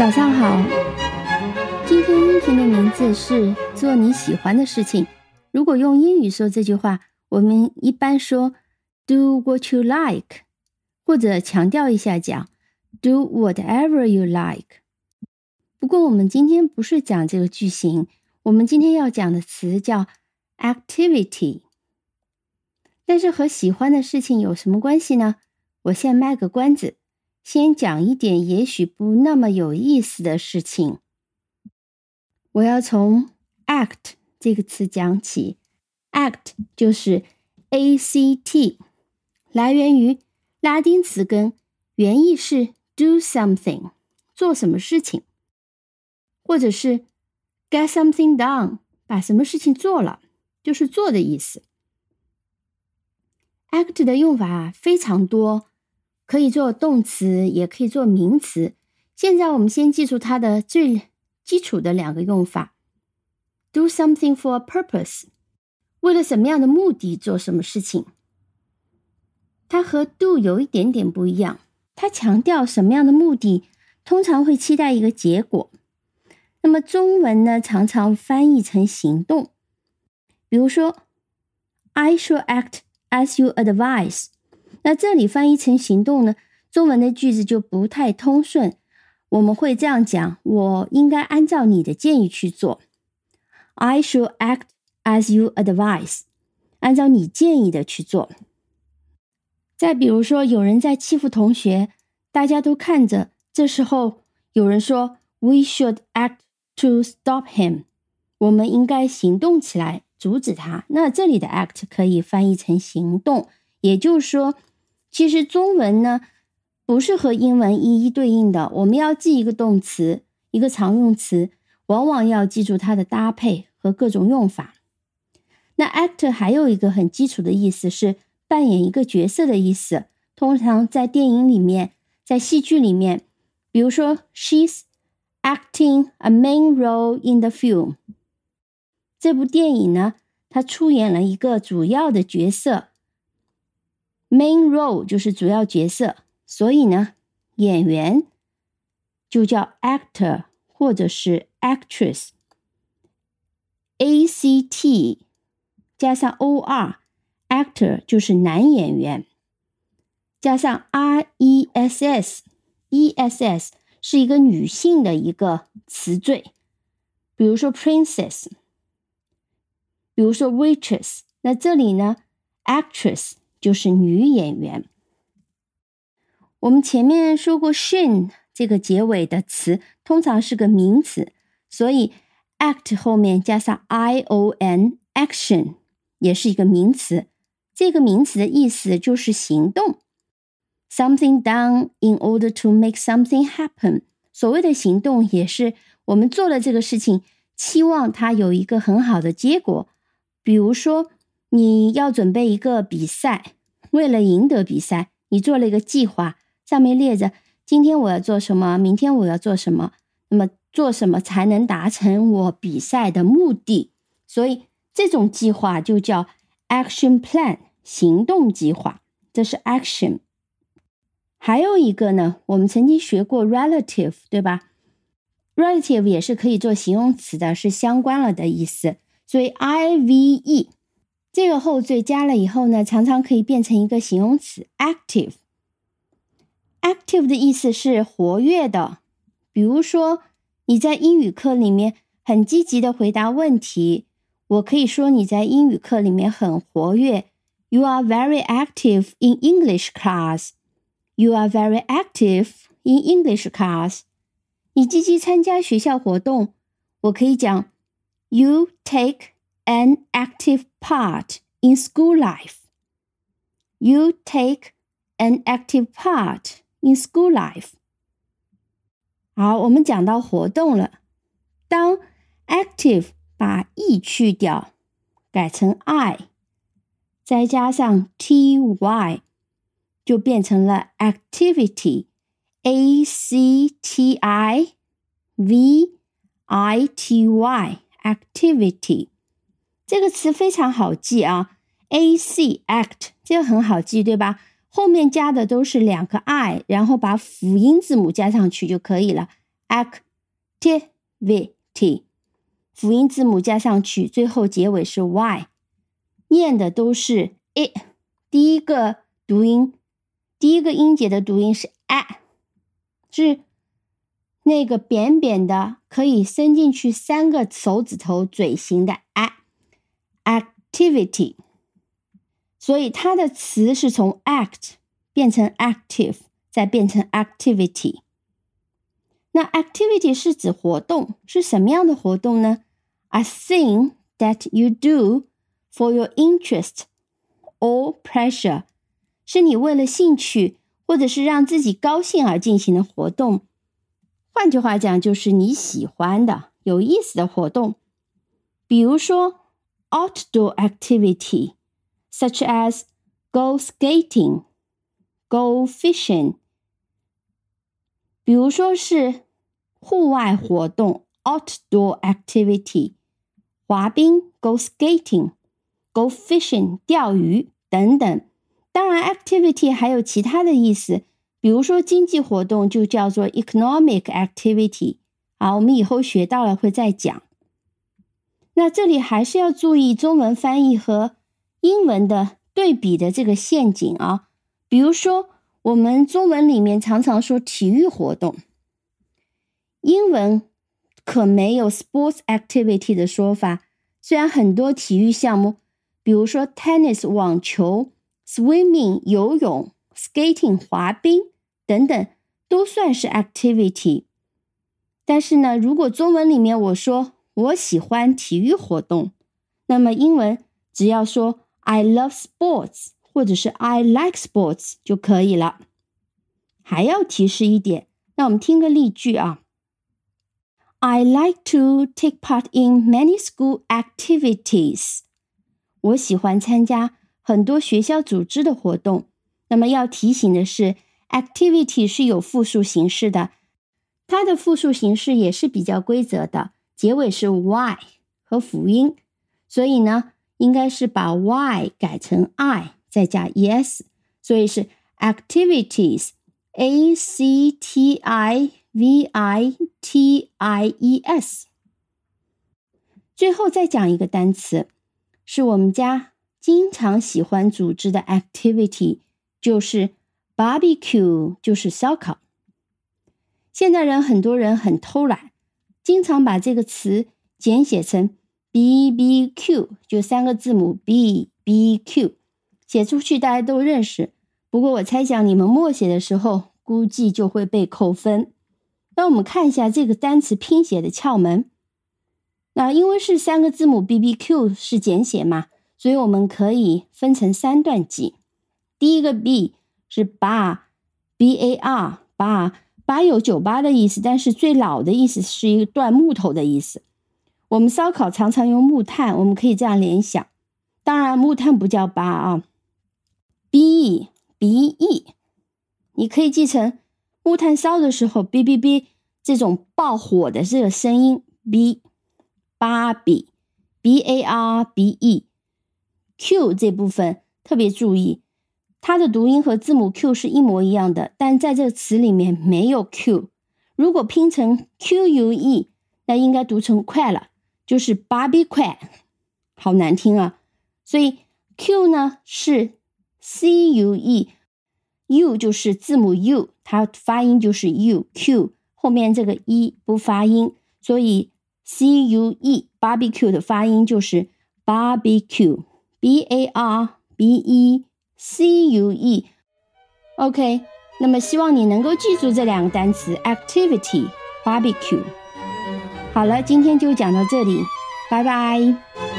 早上好，今天音频的名字是“做你喜欢的事情”。如果用英语说这句话，我们一般说 “do what you like”，或者强调一下讲 “do whatever you like”。不过我们今天不是讲这个句型，我们今天要讲的词叫 “activity”。但是和喜欢的事情有什么关系呢？我先卖个关子。先讲一点也许不那么有意思的事情。我要从 act 这个词讲起。act 就是 a c t，来源于拉丁词根，原意是 do something，做什么事情，或者是 get something done，把什么事情做了，就是做的意思。act 的用法非常多。可以做动词，也可以做名词。现在我们先记住它的最基础的两个用法：do something for a purpose，为了什么样的目的做什么事情。它和 do 有一点点不一样，它强调什么样的目的，通常会期待一个结果。那么中文呢，常常翻译成行动。比如说，I shall act as you advise。那这里翻译成行动呢？中文的句子就不太通顺。我们会这样讲：我应该按照你的建议去做。I should act as you advise，按照你建议的去做。再比如说，有人在欺负同学，大家都看着，这时候有人说：“We should act to stop him。”我们应该行动起来阻止他。那这里的 act 可以翻译成行动，也就是说。其实中文呢不是和英文一一对应的，我们要记一个动词，一个常用词，往往要记住它的搭配和各种用法。那 actor 还有一个很基础的意思是扮演一个角色的意思，通常在电影里面，在戏剧里面，比如说 She's acting a main role in the film。这部电影呢，她出演了一个主要的角色。Main role 就是主要角色，所以呢，演员就叫 actor 或者是 actress。A C T 加上 O R，actor 就是男演员，加上 R E S S，E S S 是一个女性的一个词缀，比如说 princess，比如说 waitress。那这里呢，actress。就是女演员。我们前面说过，shin 这个结尾的词通常是个名词，所以 act 后面加上 i o n，action 也是一个名词。这个名词的意思就是行动，something done in order to make something happen。所谓的行动，也是我们做了这个事情，期望它有一个很好的结果。比如说。你要准备一个比赛，为了赢得比赛，你做了一个计划，上面列着今天我要做什么，明天我要做什么，那么做什么才能达成我比赛的目的？所以这种计划就叫 action plan，行动计划，这是 action。还有一个呢，我们曾经学过 relative，对吧？relative 也是可以做形容词的，是相关了的意思，所以 I V E。这个后缀加了以后呢，常常可以变成一个形容词，active。active 的意思是活跃的。比如说，你在英语课里面很积极的回答问题，我可以说你在英语课里面很活跃。You are very active in English class. You are very active in English class. 你积极参加学校活动，我可以讲，You take an active part in school life. You take an active part in school life. 好，我们讲到活动了。当 active 把 e 去掉，改成 i，再加上 ty，就变成了 activity。A C T I V I T Y activity。 这个词非常好记啊，a c act 这个很好记，对吧？后面加的都是两个 i，然后把辅音字母加上去就可以了 activity，辅音字母加上去，最后结尾是 y，念的都是 i。第一个读音，第一个音节的读音是 a，是那个扁扁的，可以伸进去三个手指头嘴型的 Activity，。所以它的词是从 act 变成 active，再变成 activity。那 activity 是指活动，是什么样的活动呢？A thing that you do for your interest or pleasure，是你为了兴趣或者是让自己高兴而进行的活动。换句话讲，就是你喜欢的、有意思的活动。比如说 outdoor activity。such as go skating, go fishing。比如说是户外活动 （outdoor activity），滑冰 （go skating）、go fishing（ 钓鱼）等等。当然，activity 还有其他的意思，比如说经济活动就叫做 economic activity。啊，我们以后学到了会再讲。 那这里还是要注意中文翻译和。英文的对比的这个陷阱啊，比如说我们中文里面常常说体育活动，英文可没有 sports activity 的说法。虽然很多体育项目，比如说 tennis 网球、swimming 游泳、skating 滑冰等等，都算是 activity。但是呢，如果中文里面我说我喜欢体育活动，那么英文只要说。I love sports，或者是 I like sports 就可以了。还要提示一点，那我们听个例句啊。I like to take part in many school activities。我喜欢参加很多学校组织的活动。那么要提醒的是，activity 是有复数形式的，它的复数形式也是比较规则的，结尾是 y 和辅音，所以呢。应该是把 y 改成 i，再加 es，所以是 activities，a c t i v i t i e s。最后再讲一个单词，是我们家经常喜欢组织的 activity，就是 barbecue，就是烧烤。现在人很多人很偷懒，经常把这个词简写成。B B Q 就三个字母 B B Q，写出去大家都认识。不过我猜想你们默写的时候，估计就会被扣分。那我们看一下这个单词拼写的窍门。那因为是三个字母 B B Q 是简写嘛，所以我们可以分成三段记。第一个 B 是 bar，B A R bar bar，bar 有酒吧的意思，但是最老的意思是一段木头的意思。我们烧烤常常用木炭，我们可以这样联想。当然，木炭不叫巴啊，b e b e，你可以记成木炭烧的时候，b b b 这种爆火的这个声音，b 八比，b a r b e，q 这部分特别注意，它的读音和字母 q 是一模一样的，但在这个词里面没有 q。如果拼成 q u e，那应该读成快了。就是 barbecue，好难听啊！所以 q 呢是 c u e，u 就是字母 u，它发音就是 u q，后面这个 e 不发音，所以 c u e barbecue 的发音就是 barbecue，b a r b e c u e。OK，那么希望你能够记住这两个单词 activity，barbecue。好了，今天就讲到这里，拜拜。